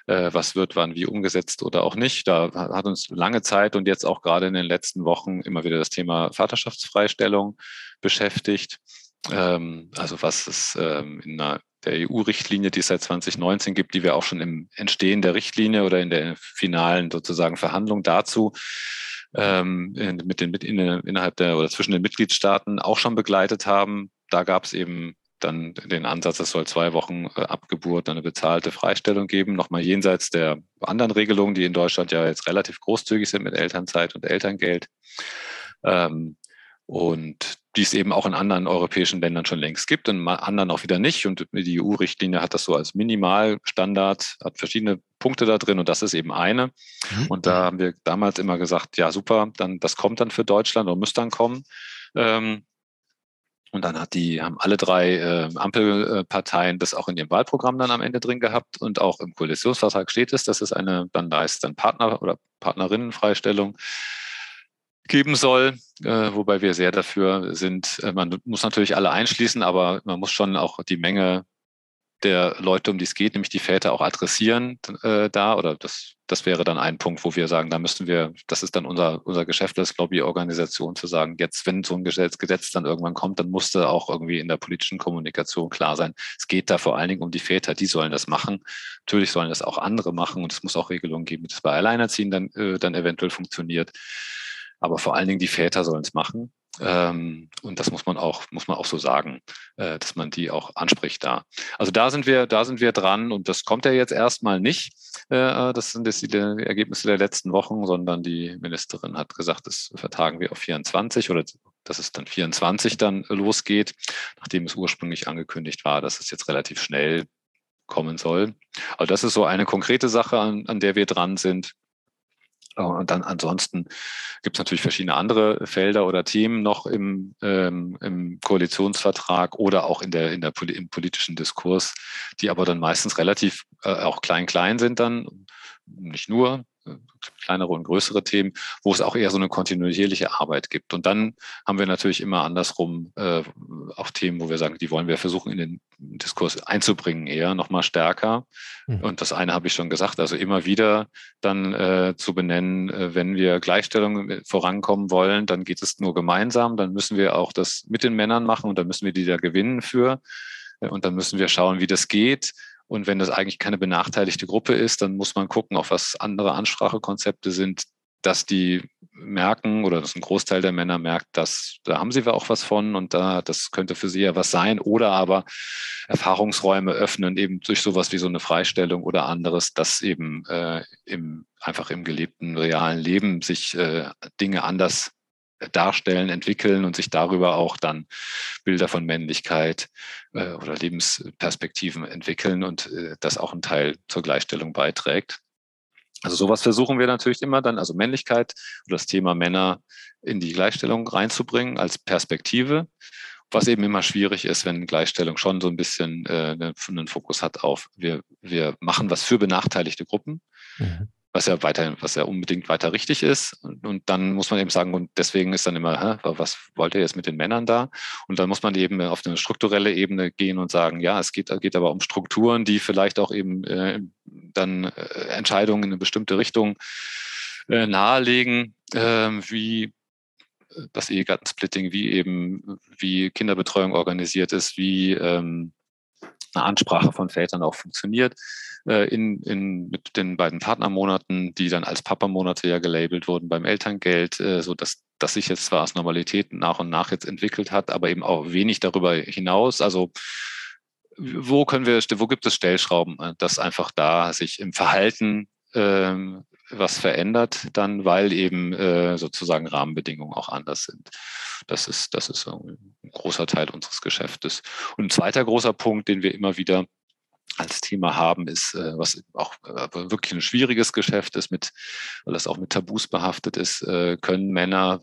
äh, was wird wann wie umgesetzt oder auch nicht. Da hat uns lange Zeit und jetzt auch gerade in den letzten Wochen immer wieder das Thema Vaterschaftsfreistellung beschäftigt. Ähm, also was es ähm, in einer der EU-Richtlinie, die es seit 2019 gibt, die wir auch schon im Entstehen der Richtlinie oder in der finalen sozusagen Verhandlung dazu ähm, mit den, mit in, innerhalb der oder zwischen den Mitgliedstaaten auch schon begleitet haben. Da gab es eben dann den Ansatz, es soll zwei Wochen äh, Abgeburt eine bezahlte Freistellung geben, nochmal jenseits der anderen Regelungen, die in Deutschland ja jetzt relativ großzügig sind mit Elternzeit und Elterngeld. Ähm, und die es eben auch in anderen europäischen Ländern schon längst gibt, in anderen auch wieder nicht. Und die EU-Richtlinie hat das so als Minimalstandard, hat verschiedene Punkte da drin und das ist eben eine. Mhm. Und da haben wir damals immer gesagt, ja super, dann das kommt dann für Deutschland oder muss dann kommen. Ähm, und dann hat die, haben alle drei äh, Ampelparteien das auch in ihrem Wahlprogramm dann am Ende drin gehabt und auch im Koalitionsvertrag steht es, dass es eine, dann da ist dann Partner- oder Partnerinnenfreistellung geben soll, äh, wobei wir sehr dafür sind. Äh, man muss natürlich alle einschließen, aber man muss schon auch die Menge der Leute, um die es geht, nämlich die Väter auch adressieren äh, da. Oder das, das wäre dann ein Punkt, wo wir sagen, da müssten wir, das ist dann unser, unser Geschäft als Lobbyorganisation, zu sagen, jetzt, wenn so ein Gesetz, Gesetz dann irgendwann kommt, dann musste auch irgendwie in der politischen Kommunikation klar sein, es geht da vor allen Dingen um die Väter, die sollen das machen. Natürlich sollen das auch andere machen und es muss auch Regelungen geben, dass bei Alleinerziehenden dann, äh, dann eventuell funktioniert. Aber vor allen Dingen die Väter sollen es machen. Ähm, und das muss man auch, muss man auch so sagen, äh, dass man die auch anspricht da. Also da sind wir, da sind wir dran und das kommt ja jetzt erstmal nicht. Äh, das sind jetzt die Ergebnisse der letzten Wochen, sondern die Ministerin hat gesagt, das vertagen wir auf 24 oder dass es dann 24 dann losgeht, nachdem es ursprünglich angekündigt war, dass es jetzt relativ schnell kommen soll. Also das ist so eine konkrete Sache, an, an der wir dran sind. Äh, und dann ansonsten gibt es natürlich verschiedene andere Felder oder Themen noch im, ähm, im Koalitionsvertrag oder auch in der, in der im politischen Diskurs, die aber dann meistens relativ äh, auch klein-klein sind dann, nicht nur, kleinere und größere Themen, wo es auch eher so eine kontinuierliche Arbeit gibt. Und dann haben wir natürlich immer andersrum äh, auch Themen, wo wir sagen, die wollen wir versuchen in den Diskurs einzubringen, eher nochmal stärker. Mhm. Und das eine habe ich schon gesagt, also immer wieder dann äh, zu benennen, äh, wenn wir Gleichstellung äh, vorankommen wollen, dann geht es nur gemeinsam, dann müssen wir auch das mit den Männern machen und dann müssen wir die da gewinnen für. Äh, und dann müssen wir schauen, wie das geht. Und wenn das eigentlich keine benachteiligte Gruppe ist, dann muss man gucken, auch was andere Ansprachekonzepte sind, dass die merken oder dass ein Großteil der Männer merkt, dass da haben sie auch was von und da das könnte für sie ja was sein. Oder aber Erfahrungsräume öffnen eben durch sowas wie so eine Freistellung oder anderes, dass eben äh, im einfach im gelebten realen Leben sich äh, Dinge anders darstellen, entwickeln und sich darüber auch dann Bilder von Männlichkeit äh, oder Lebensperspektiven entwickeln und äh, das auch ein Teil zur Gleichstellung beiträgt. Also sowas versuchen wir natürlich immer dann, also Männlichkeit oder das Thema Männer in die Gleichstellung reinzubringen als Perspektive, was eben immer schwierig ist, wenn Gleichstellung schon so ein bisschen äh, einen Fokus hat auf, wir, wir machen was für benachteiligte Gruppen. Mhm was ja weiter, was ja unbedingt weiter richtig ist. Und dann muss man eben sagen, und deswegen ist dann immer, hä, was wollt ihr jetzt mit den Männern da? Und dann muss man eben auf eine strukturelle Ebene gehen und sagen, ja, es geht, geht aber um Strukturen, die vielleicht auch eben äh, dann äh, Entscheidungen in eine bestimmte Richtung äh, nahelegen, ähm, wie das Ehegattensplitting, wie eben, wie Kinderbetreuung organisiert ist, wie ähm, eine Ansprache von Vätern auch funktioniert äh, in, in, mit den beiden Partnermonaten, die dann als Papamonate ja gelabelt wurden beim Elterngeld, äh, so dass das sich jetzt zwar als Normalität nach und nach jetzt entwickelt hat, aber eben auch wenig darüber hinaus. Also wo können wir, wo gibt es Stellschrauben, äh, dass einfach da sich im Verhalten ähm, was verändert, dann weil eben äh, sozusagen Rahmenbedingungen auch anders sind. Das ist, das ist ein großer Teil unseres Geschäftes. Und ein zweiter großer Punkt, den wir immer wieder als Thema haben, ist, äh, was auch äh, wirklich ein schwieriges Geschäft ist, mit, weil das auch mit Tabus behaftet ist, äh, können Männer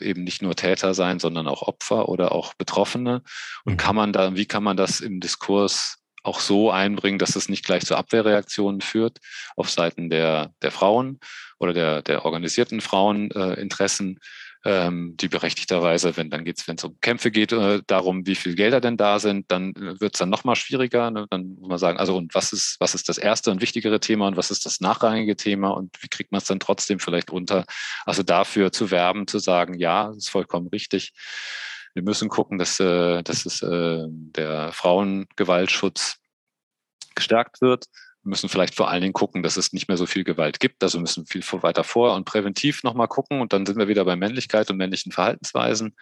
eben nicht nur Täter sein, sondern auch Opfer oder auch Betroffene. Und mhm. kann man da, wie kann man das im Diskurs auch so einbringen, dass es nicht gleich zu Abwehrreaktionen führt auf Seiten der, der Frauen oder der, der organisierten Fraueninteressen, äh, ähm, die berechtigterweise, wenn dann geht's, wenn es um Kämpfe geht, äh, darum, wie viel Gelder denn da sind, dann äh, wird es dann nochmal schwieriger. Ne? Dann muss man sagen, also und was ist, was ist das erste und wichtigere Thema und was ist das nachrangige Thema und wie kriegt man es dann trotzdem vielleicht unter? Also dafür zu werben, zu sagen, ja, ist vollkommen richtig. Wir müssen gucken, dass, äh, dass es, äh, der Frauengewaltschutz gestärkt wird wir müssen vielleicht vor allen Dingen gucken, dass es nicht mehr so viel Gewalt gibt. Also müssen viel weiter vor und präventiv nochmal gucken. Und dann sind wir wieder bei Männlichkeit und männlichen Verhaltensweisen.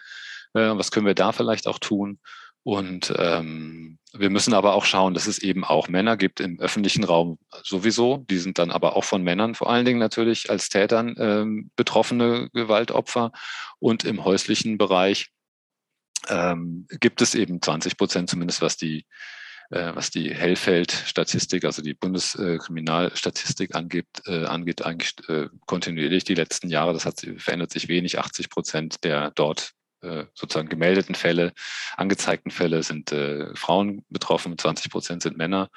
Äh, was können wir da vielleicht auch tun? Und ähm, wir müssen aber auch schauen, dass es eben auch Männer gibt im öffentlichen Raum sowieso. Die sind dann aber auch von Männern vor allen Dingen natürlich als Tätern ähm, betroffene Gewaltopfer und im häuslichen Bereich ähm, gibt es eben 20 Prozent, zumindest was die, was die Hellfeld-Statistik, also die Bundeskriminalstatistik angeht, äh, angeht eigentlich äh, kontinuierlich die letzten Jahre. Das hat, verändert sich wenig. 80 Prozent der dort äh, sozusagen gemeldeten Fälle, angezeigten Fälle sind äh, Frauen betroffen, 20 Prozent sind Männer.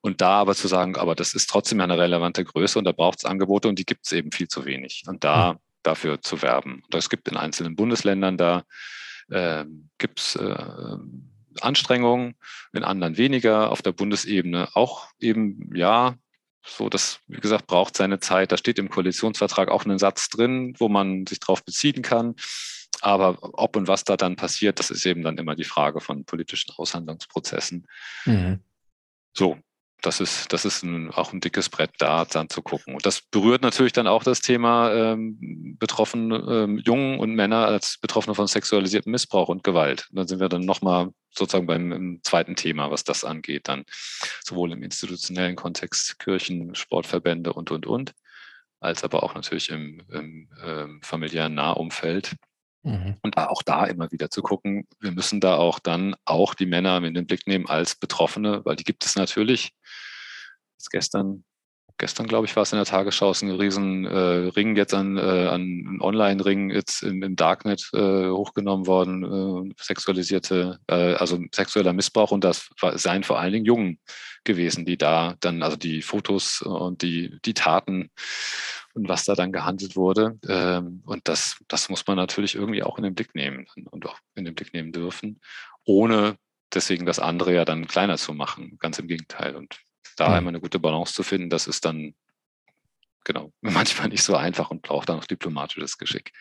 Und da aber zu sagen, aber das ist trotzdem eine relevante Größe und da braucht es Angebote und die gibt es eben viel zu wenig. Und da mhm. dafür zu werben. Und es gibt in einzelnen Bundesländern da äh, gibt es äh, Anstrengungen, in anderen weniger, auf der Bundesebene auch eben, ja, so, das, wie gesagt, braucht seine Zeit. Da steht im Koalitionsvertrag auch ein Satz drin, wo man sich darauf beziehen kann. Aber ob und was da dann passiert, das ist eben dann immer die Frage von politischen Aushandlungsprozessen. Mhm. So, das ist, das ist ein, auch ein dickes Brett da dann zu gucken. Und das berührt natürlich dann auch das Thema ähm, betroffene ähm, Jungen und Männer als Betroffene von sexualisiertem Missbrauch und Gewalt. Und dann sind wir dann nochmal sozusagen beim zweiten Thema, was das angeht, dann sowohl im institutionellen Kontext Kirchen, Sportverbände und, und, und, als aber auch natürlich im, im ähm, familiären Nahumfeld. Mhm. Und auch da immer wieder zu gucken, wir müssen da auch dann auch die Männer in den Blick nehmen als Betroffene, weil die gibt es natürlich. Jetzt gestern, gestern glaube ich, war es in der Tagesschau, ist ein riesen äh, Ring jetzt an, äh, an Online-Ring jetzt im, im Darknet äh, hochgenommen worden, äh, sexualisierte, äh, also sexueller Missbrauch und das seien vor allen Dingen Jungen gewesen, die da dann, also die Fotos und die, die Taten und was da dann gehandelt wurde. Ähm, und das, das muss man natürlich irgendwie auch in den Blick nehmen und auch in den Blick nehmen dürfen, ohne deswegen das andere ja dann kleiner zu machen. Ganz im Gegenteil. Und da mhm. immer eine gute Balance zu finden, das ist dann genau manchmal nicht so einfach und braucht dann auch diplomatisches Geschick.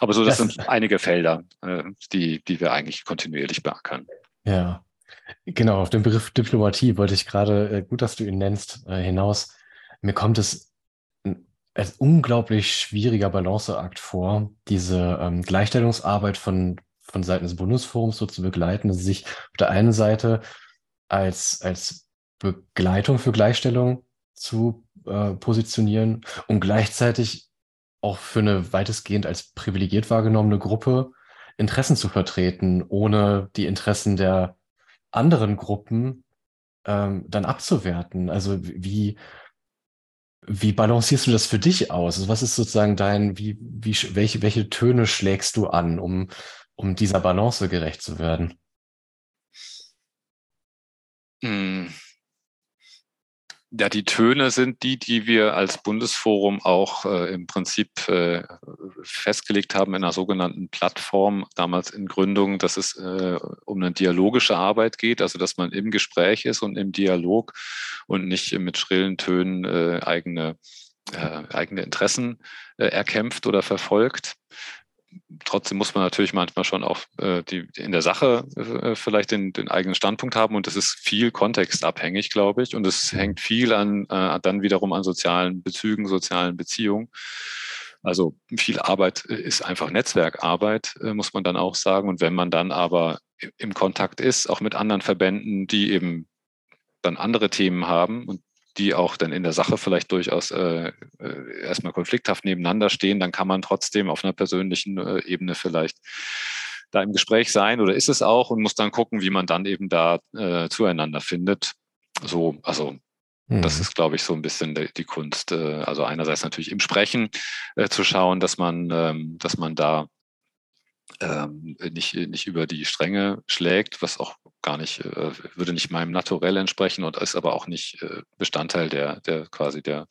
Aber so, das, das sind einige Felder, äh, die, die wir eigentlich kontinuierlich beackern. Ja, genau. Auf den Begriff Diplomatie wollte ich gerade, äh, gut, dass du ihn nennst, äh, hinaus. Mir kommt es als unglaublich schwieriger Balanceakt vor, diese ähm, Gleichstellungsarbeit von, von Seiten des Bundesforums so zu begleiten, dass sich auf der einen Seite als, als Begleitung für Gleichstellung zu äh, positionieren und gleichzeitig auch für eine weitestgehend als privilegiert wahrgenommene Gruppe Interessen zu vertreten, ohne die Interessen der anderen Gruppen ähm, dann abzuwerten. Also wie, wie balancierst du das für dich aus? Also was ist sozusagen dein, wie, wie, welche, welche Töne schlägst du an, um, um dieser Balance gerecht zu werden? Hm. Ja, die Töne sind die, die wir als Bundesforum auch äh, im Prinzip äh, festgelegt haben in einer sogenannten Plattform, damals in Gründung, dass es äh, um eine dialogische Arbeit geht, also dass man im Gespräch ist und im Dialog und nicht mit schrillen Tönen äh, eigene, äh, eigene Interessen äh, erkämpft oder verfolgt trotzdem muss man natürlich manchmal schon auch äh, die, in der Sache äh, vielleicht den, den eigenen Standpunkt haben und das ist viel kontextabhängig, glaube ich. Und es mhm. hängt viel an äh, dann wiederum an sozialen Bezügen, sozialen Beziehungen. Also viel Arbeit ist einfach Netzwerkarbeit, äh, muss man dann auch sagen. Und wenn man dann aber im Kontakt ist, auch mit anderen Verbänden, die eben dann andere Themen haben und die auch dann in der Sache vielleicht durchaus äh, äh, erstmal konflikthaft nebeneinander stehen, dann kann man trotzdem auf einer persönlichen äh, Ebene vielleicht da im Gespräch sein oder ist es auch und muss dann gucken, wie man dann eben da äh, zueinander findet. So, also mhm. das ist, glaube ich, so ein bisschen die, die Kunst. Äh, also einerseits natürlich im Sprechen äh, zu schauen, dass man, ähm, dass man da ähm, nicht, nicht über die Stränge schlägt, was auch gar nicht, äh, würde nicht meinem Naturell entsprechen und ist aber auch nicht äh, Bestandteil der, der quasi der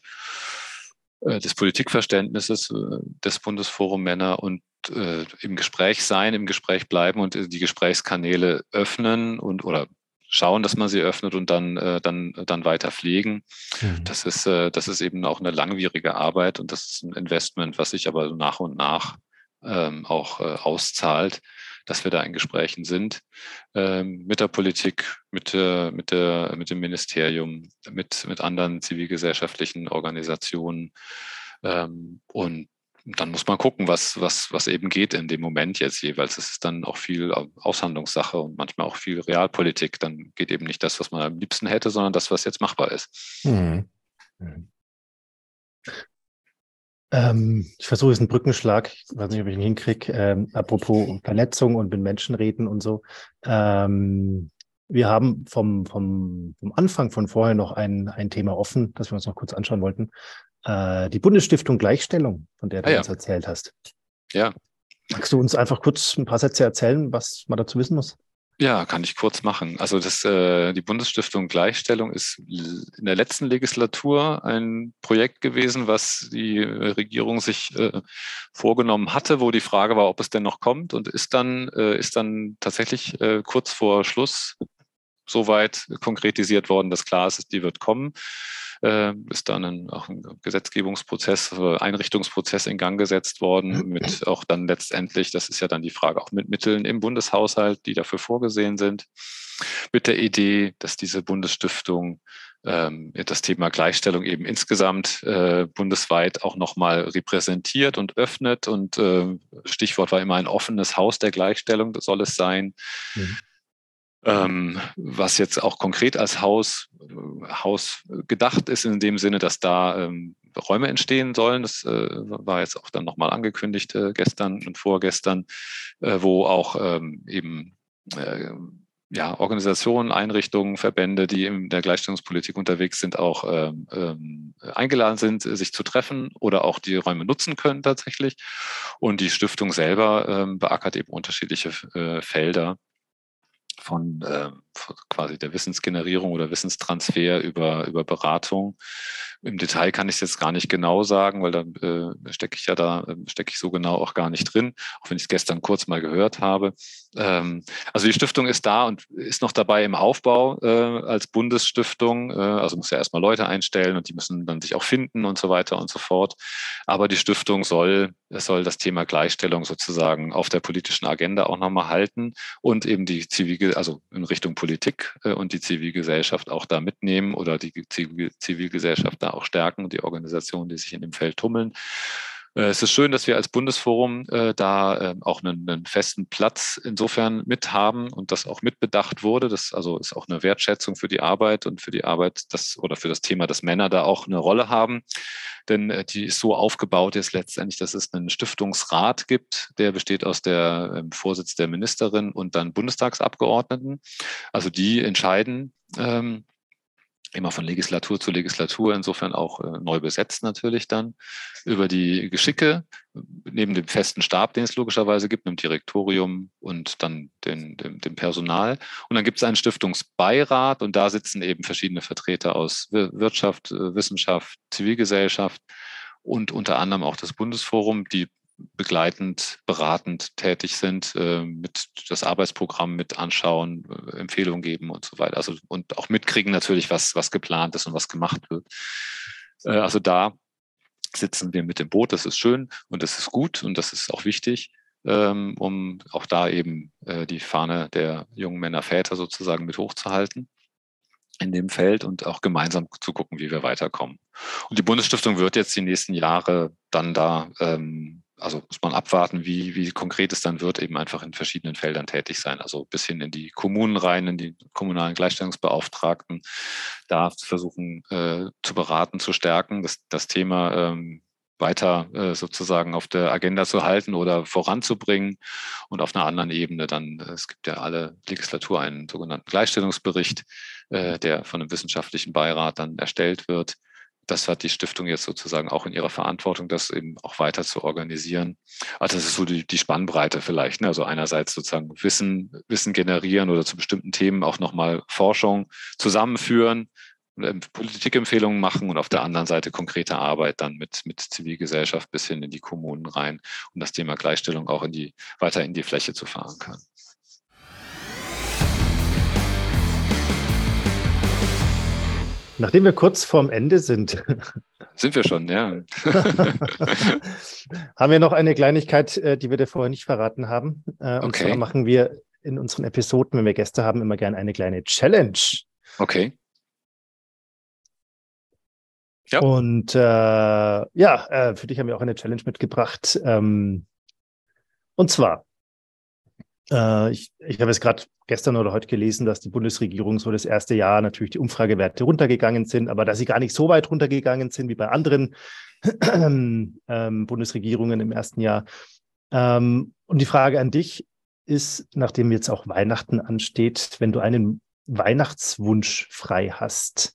äh, des Politikverständnisses äh, des Bundesforum Männer und äh, im Gespräch sein, im Gespräch bleiben und die Gesprächskanäle öffnen und oder schauen, dass man sie öffnet und dann, dann, dann weiter pflegen. Mhm. Das, ist, das ist eben auch eine langwierige Arbeit und das ist ein Investment, was sich aber nach und nach ähm, auch äh, auszahlt, dass wir da in Gesprächen sind ähm, mit der Politik, mit, äh, mit, der, mit dem Ministerium, mit, mit anderen zivilgesellschaftlichen Organisationen. Ähm, und dann muss man gucken, was, was, was eben geht in dem Moment jetzt jeweils. Es ist dann auch viel Aushandlungssache und manchmal auch viel Realpolitik. Dann geht eben nicht das, was man am liebsten hätte, sondern das, was jetzt machbar ist. Mhm. Mhm. Ähm, ich versuche jetzt einen Brückenschlag. Ich weiß nicht, ob ich ihn hinkriege. Ähm, apropos Vernetzung und mit Menschen reden und so. Ähm, wir haben vom, vom, vom Anfang von vorher noch ein, ein Thema offen, das wir uns noch kurz anschauen wollten. Äh, die Bundesstiftung Gleichstellung, von der du ah, ja. uns erzählt hast. Ja. Magst du uns einfach kurz ein paar Sätze erzählen, was man dazu wissen muss? Ja, kann ich kurz machen. Also das, äh, die Bundesstiftung Gleichstellung ist in der letzten Legislatur ein Projekt gewesen, was die Regierung sich äh, vorgenommen hatte, wo die Frage war, ob es denn noch kommt und ist dann, äh, ist dann tatsächlich äh, kurz vor Schluss soweit konkretisiert worden, dass klar ist, die wird kommen äh, ist dann ein, auch ein Gesetzgebungsprozess, äh, Einrichtungsprozess in Gang gesetzt worden, mhm. mit auch dann letztendlich, das ist ja dann die Frage, auch mit Mitteln im Bundeshaushalt, die dafür vorgesehen sind, mit der Idee, dass diese Bundesstiftung ähm, das Thema Gleichstellung eben insgesamt äh, bundesweit auch nochmal repräsentiert und öffnet. Und äh, Stichwort war immer ein offenes Haus der Gleichstellung, das soll es sein. Mhm. Ähm, was jetzt auch konkret als Haus, Haus gedacht ist, in dem Sinne, dass da ähm, Räume entstehen sollen. Das äh, war jetzt auch dann nochmal angekündigt äh, gestern und vorgestern, äh, wo auch ähm, eben äh, ja, Organisationen, Einrichtungen, Verbände, die in der Gleichstellungspolitik unterwegs sind, auch ähm, ähm, eingeladen sind, sich zu treffen oder auch die Räume nutzen können tatsächlich. Und die Stiftung selber ähm, beackert eben unterschiedliche äh, Felder von äh, quasi der Wissensgenerierung oder Wissenstransfer über, über Beratung. Im Detail kann ich es jetzt gar nicht genau sagen, weil da äh, stecke ich ja da, äh, stecke ich so genau auch gar nicht drin, auch wenn ich es gestern kurz mal gehört habe. Ähm, also die Stiftung ist da und ist noch dabei im Aufbau äh, als Bundesstiftung. Äh, also muss ja erstmal Leute einstellen und die müssen dann sich auch finden und so weiter und so fort. Aber die Stiftung soll, soll das Thema Gleichstellung sozusagen auf der politischen Agenda auch nochmal halten und eben die Zivil, also in Richtung Politik äh, und die Zivilgesellschaft auch da mitnehmen oder die Zivilgesellschaft da auch stärken, die Organisationen, die sich in dem Feld tummeln. Äh, es ist schön, dass wir als Bundesforum äh, da äh, auch einen, einen, festen Platz insofern mit haben und das auch mitbedacht wurde. Das also ist auch eine Wertschätzung für die Arbeit und für die Arbeit das, oder für das Thema, dass Männer da auch eine Rolle haben. Denn äh, die ist so aufgebaut jetzt letztendlich, dass es einen Stiftungsrat gibt, der besteht aus der ähm, Vorsitz der Ministerin und dann Bundestagsabgeordneten. Also die entscheiden, ähm, immer von Legislatur zu Legislatur, insofern auch äh, neu besetzt natürlich dann, über die Geschicke, neben dem festen Stab, den es logischerweise gibt, einem Direktorium und dann den, dem, dem Personal. Und dann gibt es einen Stiftungsbeirat und da sitzen eben verschiedene Vertreter aus Wirtschaft, äh, Wissenschaft, Zivilgesellschaft und unter anderem auch das Bundesforum, die begleitend, beratend tätig sind, äh, mit das Arbeitsprogramm mit anschauen, äh, Empfehlungen geben und so weiter. Also und auch mitkriegen natürlich, was, was geplant ist und was gemacht wird. Äh, also da sitzen wir mit dem Boot, das ist schön und das ist gut und das ist auch wichtig, ähm, um auch da eben die Fahne der jungen Männer, Väter sozusagen mit hochzuhalten in dem Feld und auch gemeinsam zu gucken, wie wir weiterkommen. Und die Bundesstiftung wird jetzt die nächsten Jahre dann da ähm, also muss man abwarten, wie, wie konkret es dann wird, eben einfach in verschiedenen Feldern tätig sein. Also bis hin in die Kommunen rein, in die kommunalen Gleichstellungsbeauftragten, da versuchen äh, zu beraten, zu stärken, das, das Thema ähm, weiter äh, sozusagen auf der Agenda zu halten oder voranzubringen. Und auf einer anderen Ebene dann, äh, es gibt ja alle Legislatur einen sogenannten Gleichstellungsbericht, äh, der von einem wissenschaftlichen Beirat dann erstellt wird das hat die Stiftung jetzt sozusagen auch in ihrer Verantwortung, das eben auch weiter zu organisieren. Also das ist so die, die Spannbreite vielleicht. Ne? Also einerseits sozusagen Wissen, Wissen generieren oder zu bestimmten Themen auch nochmal Forschung zusammenführen, ähm, Politikempfehlungen machen und auf der anderen Seite konkrete Arbeit dann mit, mit Zivilgesellschaft bis hin in die Kommunen rein, um das Thema Gleichstellung auch in die, weiter in die Fläche zu fahren können. Nachdem wir kurz vorm Ende sind. Sind wir schon, ja. haben wir noch eine Kleinigkeit, äh, die wir dir vorher nicht verraten haben. Äh, und okay. zwar machen wir in unseren Episoden, wenn wir Gäste haben, immer gerne eine kleine Challenge. Okay. Ja. Und äh, ja, äh, für dich haben wir auch eine Challenge mitgebracht. Ähm, und zwar, Äh, ich, ich habe jetzt gerade gestern oder heute gelesen, dass die Bundesregierung so das erste Jahr natürlich die Umfragewerte runtergegangen sind, aber dass sie gar nicht so weit runtergegangen sind wie bei anderen ähm, Bundesregierungen im ersten Jahr. Ähm, und die Frage an dich ist, nachdem jetzt auch Weihnachten ansteht, wenn du einen Weihnachtswunsch frei hast,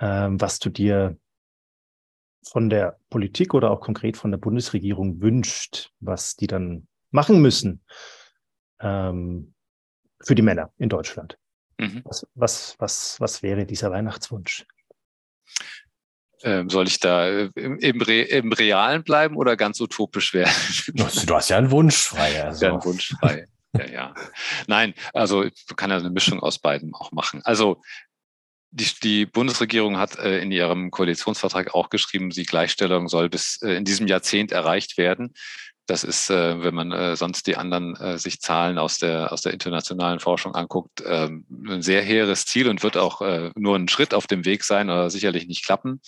ähm, was du dir von der Politik oder auch konkret von der Bundesregierung wünscht, was die dann machen müssen ähm, für die Männer in Deutschland. Mhm. Was, was, was, was wäre dieser Weihnachtswunsch? Ähm, soll ich da äh, im, im, Re im, Realen bleiben oder ganz utopisch werden? Du hast ja einen Wunsch frei. Also. Ja, einen Wunsch frei. ja, ja. Nein, also ich kann ja eine Mischung aus beiden auch machen. Also die, die Bundesregierung hat äh, in ihrem Koalitionsvertrag auch geschrieben, die Gleichstellung soll bis äh, in diesem Jahrzehnt erreicht werden. Das ist, äh, wenn man äh, sonst die anderen äh, sich Zahlen aus der, aus der internationalen Forschung anguckt, ähm, ein sehr hehres Ziel und wird auch äh, nur ein Schritt auf dem Weg sein oder sicherlich nicht klappen.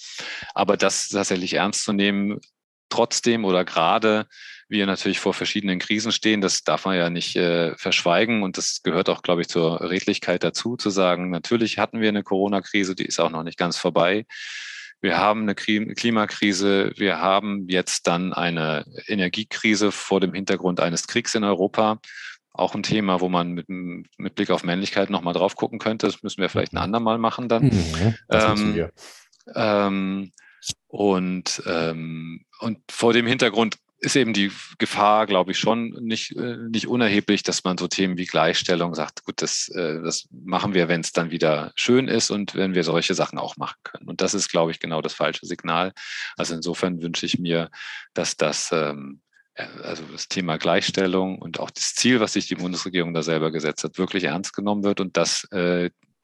Aber das tatsächlich ernst zu nehmen, trotzdem oder gerade wir natürlich vor verschiedenen Krisen stehen. Das darf man ja nicht äh, verschweigen und das gehört auch, glaube ich, zur Redlichkeit dazu, zu sagen, natürlich hatten wir eine Corona-Krise, die ist auch noch nicht ganz vorbei. Wir haben eine Klimakrise, wir haben jetzt dann eine Energiekrise vor dem Hintergrund eines Kriegs in Europa. Auch ein Thema, wo man mit, mit Blick auf Männlichkeit nochmal drauf gucken könnte. Das müssen wir vielleicht ein andermal machen dann. Mhm, ähm, ähm, und, ähm, und vor dem Hintergrund ist eben die Gefahr, glaube ich, schon nicht, äh, nicht unerheblich, dass man so Themen wie Gleichstellung sagt, gut, das, äh, das machen wir, wenn es dann wieder schön ist und wenn wir solche Sachen auch machen können. Und das ist, glaube ich, genau das falsche Signal. Also insofern wünsche ich mir, dass das, ähm, äh, also das Thema Gleichstellung und auch das Ziel, was sich die Bundesregierung da selber gesetzt hat, wirklich ernst genommen wird und dass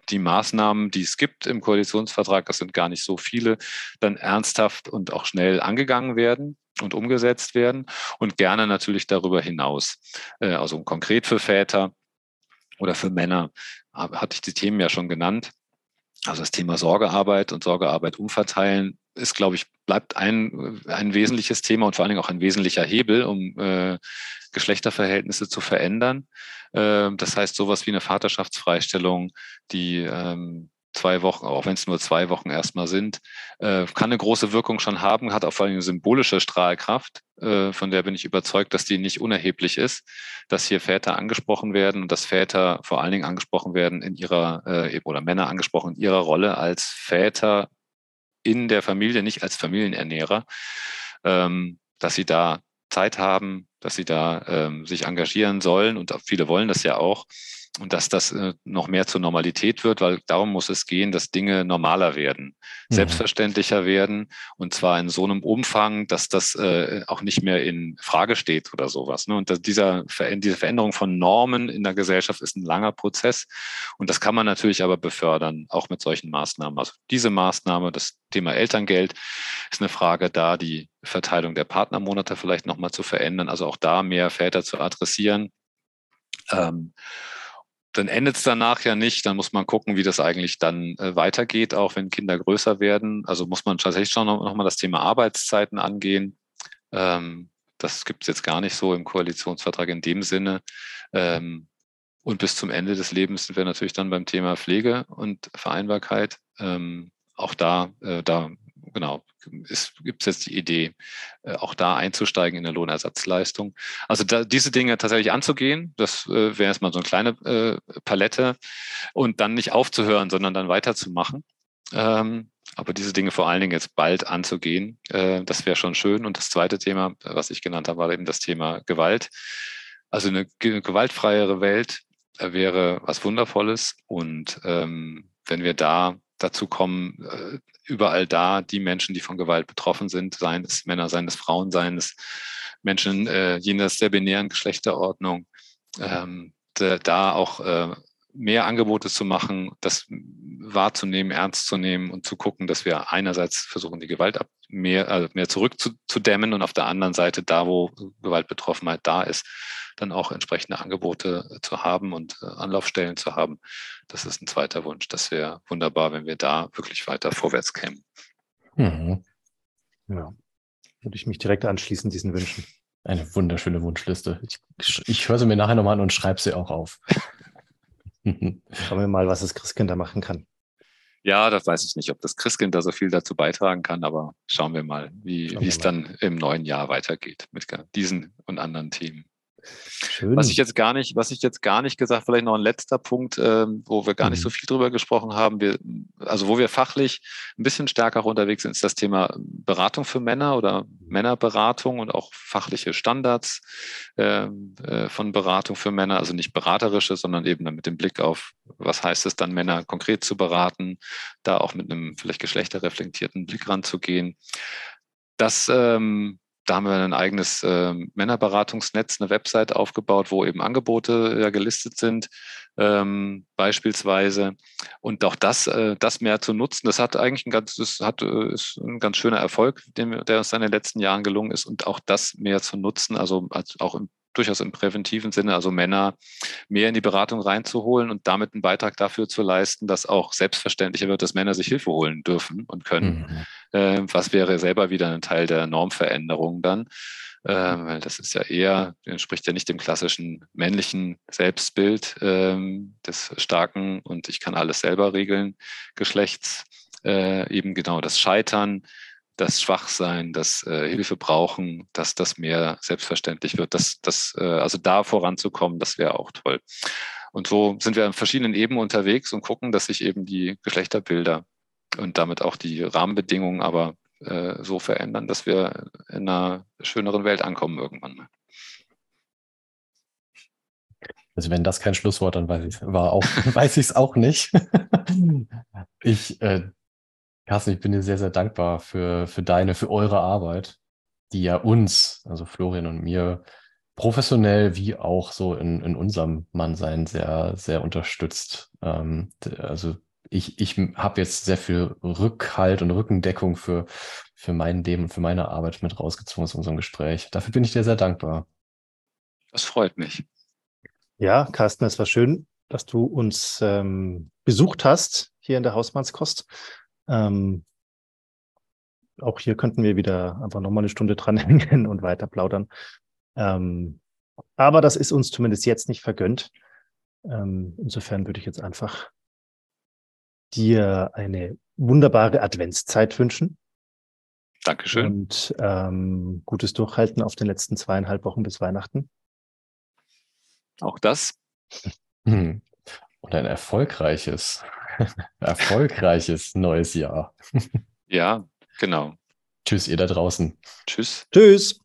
die Maßnahmen, die es gibt im Koalitionsvertrag, das sind gar nicht so viele, dann ernsthaft und auch schnell angegangen werden und umgesetzt werden und gerne natürlich darüber hinaus. Äh, also konkret für Väter oder für Männer hatte ich die Themen ja schon genannt. Also das Thema Sorgearbeit und Sorgearbeit umverteilen ist, glaube ich, bleibt ein, ein wesentliches Thema und vor allen Dingen auch ein wesentlicher Hebel, um äh, Geschlechterverhältnisse zu verändern. Äh, das heißt, sowas wie eine Vaterschaftsfreistellung, die ähm, zwei Wochen, auch wenn es nur zwei Wochen erstmal sind, äh, kann eine große Wirkung schon haben, hat auch vor allem eine symbolische Strahlkraft, äh, von der bin ich überzeugt, dass die nicht unerheblich ist, dass hier Väter angesprochen werden und dass Väter vor allen Dingen angesprochen werden in ihrer, äh, oder Männer angesprochen in ihrer Rolle als Väter in der Familie, nicht als Familienernährer, ähm, dass sie da Zeit haben, dass sie da ähm, sich engagieren sollen und viele wollen das ja auch und dass das äh, noch mehr zur Normalität wird, weil darum muss es gehen, dass Dinge normaler werden, mhm. selbstverständlicher werden und zwar in so einem Umfang, dass das äh, auch nicht mehr in Frage steht oder sowas. Ne? Und dass dieser, diese Veränderung von Normen in der Gesellschaft ist ein langer Prozess und das kann man natürlich aber befördern, auch mit solchen Maßnahmen. Also diese Maßnahme, das Thema Elterngeld, ist eine Frage da, die Verteilung der Partnermonate vielleicht nochmal zu verändern, also auch da mehr Väter zu adressieren. Ähm, dann endet es danach ja nicht. Dann muss man gucken, wie das eigentlich dann äh, weitergeht, auch wenn Kinder größer werden. Also muss man tatsächlich schon noch, noch das Thema Arbeitszeiten angehen. Ähm, das gibt es jetzt gar nicht so im Koalitionsvertrag in dem Sinne. Ähm, und bis zum Ende des Lebens sind wir natürlich dann beim Thema Pflege und Vereinbarkeit. Ähm, auch da, äh, da genau, gibt es jetzt die Idee, äh, auch da einzusteigen in der Lohnersatzleistung. Also da, diese Dinge tatsächlich anzugehen, das äh, wäre erstmal so eine kleine äh, Palette und dann nicht aufzuhören, sondern dann weiterzumachen. Ähm, aber diese Dinge vor allen Dingen jetzt bald anzugehen, äh, das wäre schon schön. Und das zweite Thema, was ich genannt habe, war eben das Thema Gewalt. Also eine gewaltfreiere Welt äh, wäre was Wundervolles. Und ähm, wenn wir da dazu kommen, äh, überall da die Menschen, die von Gewalt betroffen sind, seien es Männer, seien es Frauen, seien es Menschen äh, jenseits der binären Geschlechterordnung, ähm, da auch äh, mehr Angebote zu machen, das wahrzunehmen, ernst zu nehmen und zu gucken, dass wir einerseits versuchen, die Gewalt ab, mehr, also mehr zurückzudämmen und auf der anderen Seite, da wo Gewaltbetroffenheit da ist, dann auch entsprechende Angebote zu haben und äh, Anlaufstellen zu haben. Das ist ein zweiter Wunsch. Das wäre wunderbar, wenn wir da wirklich weiter vorwärts kämen. Mhm. Ja, würde ich mich direkt anschließen, diesen Wünschen. Eine wunderschöne Wunschliste. Ich, ich höre sie mir nachher nochmal an und schreibe sie auch auf. Schauen wir mal, was das Christkind da machen kann. Ja, das weiß ich nicht, ob das Christkind da so viel dazu beitragen kann, aber schauen wir mal, wie, wie es dann im neuen Jahr weitergeht mit diesen und anderen Themen. Schön. Was ich jetzt gar nicht, was ich jetzt gar nicht gesagt, vielleicht noch ein letzter Punkt, äh, wo wir gar mhm. nicht so viel drüber gesprochen haben. Wir, also wo wir fachlich ein bisschen stärker unterwegs sind, ist das Thema Beratung für Männer oder Männerberatung und auch fachliche Standards äh, äh, von Beratung für Männer, also nicht beraterische, sondern eben mit dem Blick auf, was heißt es dann, Männer konkret zu beraten, da auch mit einem vielleicht geschlechterreflektierten Blick ranzugehen. Das ähm, da haben wir ein eigenes äh, Männerberatungsnetz, eine Website aufgebaut, wo eben Angebote ja gelistet sind, ähm, beispielsweise. Und auch das, äh, das mehr zu nutzen, das hat eigentlich ein ganz, das hat, äh, ist ein ganz schöner Erfolg, den, der uns in den letzten Jahren gelungen ist. Und auch das mehr zu nutzen, also als auch im durchaus im präventiven Sinne, also Männer mehr in die Beratung reinzuholen und damit einen Beitrag dafür zu leisten, dass auch selbstverständlicher wird, dass Männer sich Hilfe holen dürfen und können. Mhm. Äh, was wäre selber wieder ein Teil der Normveränderung dann? Äh, weil das ist ja eher, entspricht ja nicht dem klassischen männlichen Selbstbild ähm, des starken und ich kann alles selber regeln, Geschlechts. Äh, eben genau das Scheitern, das Schwachsein, das äh, Hilfe brauchen, dass das mehr selbstverständlich wird. Das, das, äh, also da voranzukommen, das wäre auch toll. Und so sind wir an verschiedenen Ebenen unterwegs und gucken, dass sich eben die Geschlechterbilder und damit auch die Rahmenbedingungen aber äh, so verändern, dass wir in einer schöneren Welt ankommen irgendwann. Also wenn das kein Schlusswort, dann weiß ich war auch weiß ich es auch nicht. ich äh, Carsten, ich bin dir sehr, sehr dankbar für, für deine, für eure Arbeit, die ja uns, also Florian und mir, professionell wie auch so in, in unserem Mannsein sehr, sehr unterstützt. Ähm, also ich, ich habe jetzt sehr viel Rückhalt und Rückendeckung für, für mein Leben und für meine Arbeit mit rausgezogen aus unserem Gespräch. Dafür bin ich dir sehr dankbar. Das freut mich. Ja, Carsten, es war schön, dass du uns ähm, besucht hast hier in der Hausmannskost. Ähm, auch hier könnten wir wieder einfach nochmal eine Stunde dranhängen und weiter plaudern. Ähm, aber das ist uns zumindest jetzt nicht vergönnt. Ähm, insofern würde ich jetzt einfach dir eine wunderbare Adventszeit wünschen. Dankeschön. Und ähm, gutes Durchhalten auf den letzten zweieinhalb Wochen bis Weihnachten. Auch das. Und ein erfolgreiches. Erfolgreiches neues Jahr. Ja, genau. Tschüss, ihr da draußen. Tschüss. Tschüss.